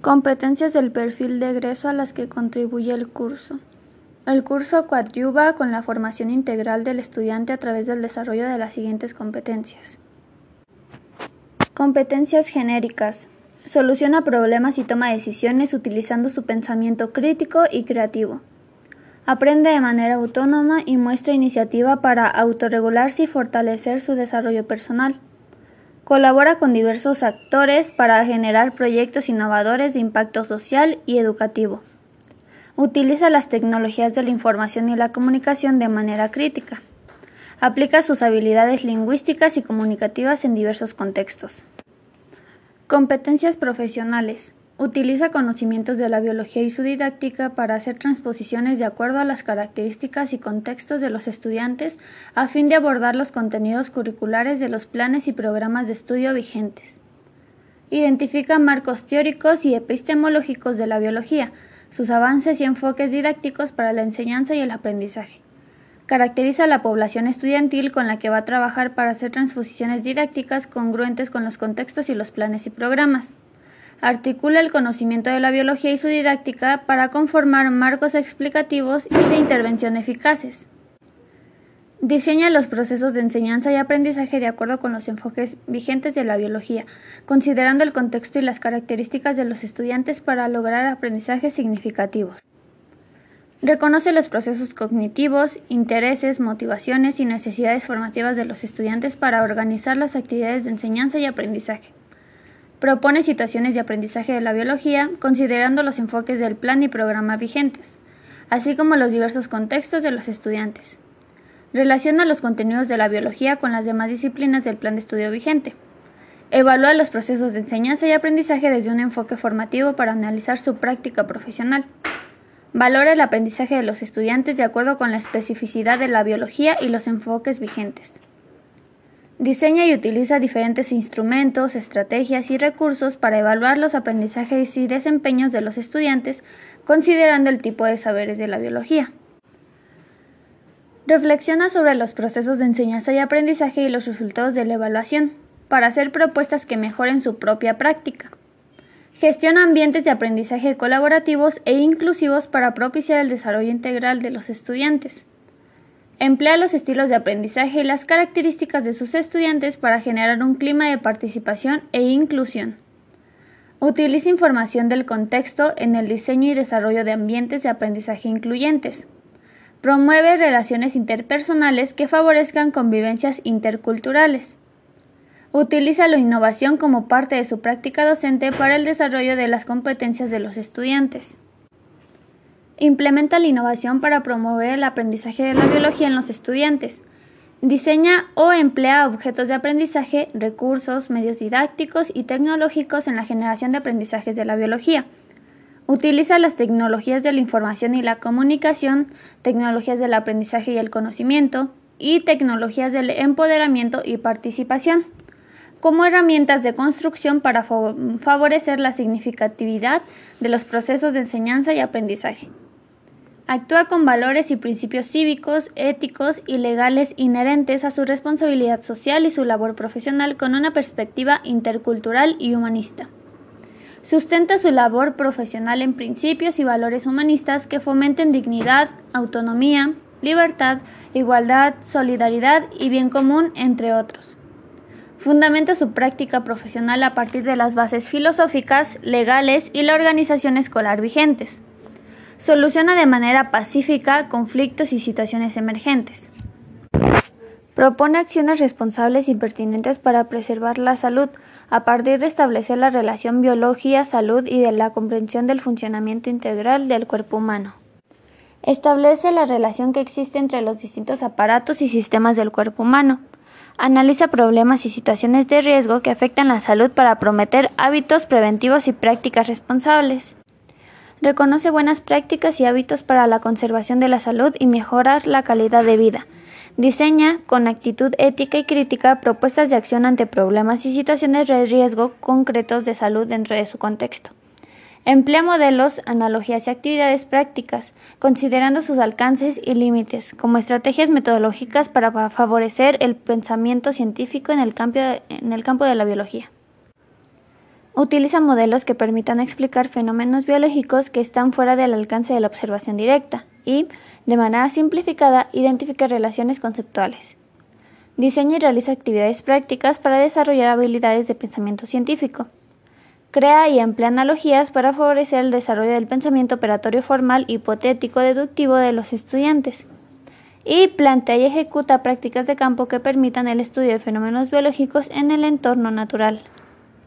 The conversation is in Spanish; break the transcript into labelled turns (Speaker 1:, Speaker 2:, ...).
Speaker 1: Competencias del perfil de egreso a las que contribuye el curso. El curso coadyuva con la formación integral del estudiante a través del desarrollo de las siguientes competencias. Competencias genéricas. Soluciona problemas y toma decisiones utilizando su pensamiento crítico y creativo. Aprende de manera autónoma y muestra iniciativa para autorregularse y fortalecer su desarrollo personal. Colabora con diversos actores para generar proyectos innovadores de impacto social y educativo. Utiliza las tecnologías de la información y la comunicación de manera crítica. Aplica sus habilidades lingüísticas y comunicativas en diversos contextos. Competencias profesionales. Utiliza conocimientos de la biología y su didáctica para hacer transposiciones de acuerdo a las características y contextos de los estudiantes a fin de abordar los contenidos curriculares de los planes y programas de estudio vigentes. Identifica marcos teóricos y epistemológicos de la biología, sus avances y enfoques didácticos para la enseñanza y el aprendizaje. Caracteriza a la población estudiantil con la que va a trabajar para hacer transposiciones didácticas congruentes con los contextos y los planes y programas. Articula el conocimiento de la biología y su didáctica para conformar marcos explicativos y de intervención eficaces. Diseña los procesos de enseñanza y aprendizaje de acuerdo con los enfoques vigentes de la biología, considerando el contexto y las características de los estudiantes para lograr aprendizajes significativos. Reconoce los procesos cognitivos, intereses, motivaciones y necesidades formativas de los estudiantes para organizar las actividades de enseñanza y aprendizaje. Propone situaciones de aprendizaje de la biología, considerando los enfoques del plan y programa vigentes, así como los diversos contextos de los estudiantes. Relaciona los contenidos de la biología con las demás disciplinas del plan de estudio vigente. Evalúa los procesos de enseñanza y aprendizaje desde un enfoque formativo para analizar su práctica profesional. Valora el aprendizaje de los estudiantes de acuerdo con la especificidad de la biología y los enfoques vigentes. Diseña y utiliza diferentes instrumentos, estrategias y recursos para evaluar los aprendizajes y desempeños de los estudiantes considerando el tipo de saberes de la biología. Reflexiona sobre los procesos de enseñanza y aprendizaje y los resultados de la evaluación para hacer propuestas que mejoren su propia práctica. Gestiona ambientes de aprendizaje colaborativos e inclusivos para propiciar el desarrollo integral de los estudiantes. Emplea los estilos de aprendizaje y las características de sus estudiantes para generar un clima de participación e inclusión. Utiliza información del contexto en el diseño y desarrollo de ambientes de aprendizaje incluyentes. Promueve relaciones interpersonales que favorezcan convivencias interculturales. Utiliza la innovación como parte de su práctica docente para el desarrollo de las competencias de los estudiantes. Implementa la innovación para promover el aprendizaje de la biología en los estudiantes. Diseña o emplea objetos de aprendizaje, recursos, medios didácticos y tecnológicos en la generación de aprendizajes de la biología. Utiliza las tecnologías de la información y la comunicación, tecnologías del aprendizaje y el conocimiento, y tecnologías del empoderamiento y participación como herramientas de construcción para favorecer la significatividad de los procesos de enseñanza y aprendizaje. Actúa con valores y principios cívicos, éticos y legales inherentes a su responsabilidad social y su labor profesional con una perspectiva intercultural y humanista. Sustenta su labor profesional en principios y valores humanistas que fomenten dignidad, autonomía, libertad, igualdad, solidaridad y bien común, entre otros. Fundamenta su práctica profesional a partir de las bases filosóficas, legales y la organización escolar vigentes Soluciona de manera pacífica conflictos y situaciones emergentes. Propone acciones responsables y pertinentes para preservar la salud, a partir de establecer la relación biología-salud y de la comprensión del funcionamiento integral del cuerpo humano. Establece la relación que existe entre los distintos aparatos y sistemas del cuerpo humano. Analiza problemas y situaciones de riesgo que afectan la salud para prometer hábitos preventivos y prácticas responsables. Reconoce buenas prácticas y hábitos para la conservación de la salud y mejorar la calidad de vida. Diseña, con actitud ética y crítica, propuestas de acción ante problemas y situaciones de riesgo concretos de salud dentro de su contexto. Emplea modelos, analogías y actividades prácticas, considerando sus alcances y límites, como estrategias metodológicas para favorecer el pensamiento científico en el campo, de la biología. Utiliza modelos que permitan explicar fenómenos biológicos que están fuera del alcance de la observación directa y, de manera simplificada, identifica relaciones conceptuales. Diseña y realiza actividades prácticas para desarrollar habilidades de pensamiento científico. Crea y emplea analogías para favorecer el desarrollo del pensamiento operatorio formal hipotético deductivo de los estudiantes. Y plantea y ejecuta prácticas de campo que permitan el estudio de fenómenos biológicos en el entorno natural.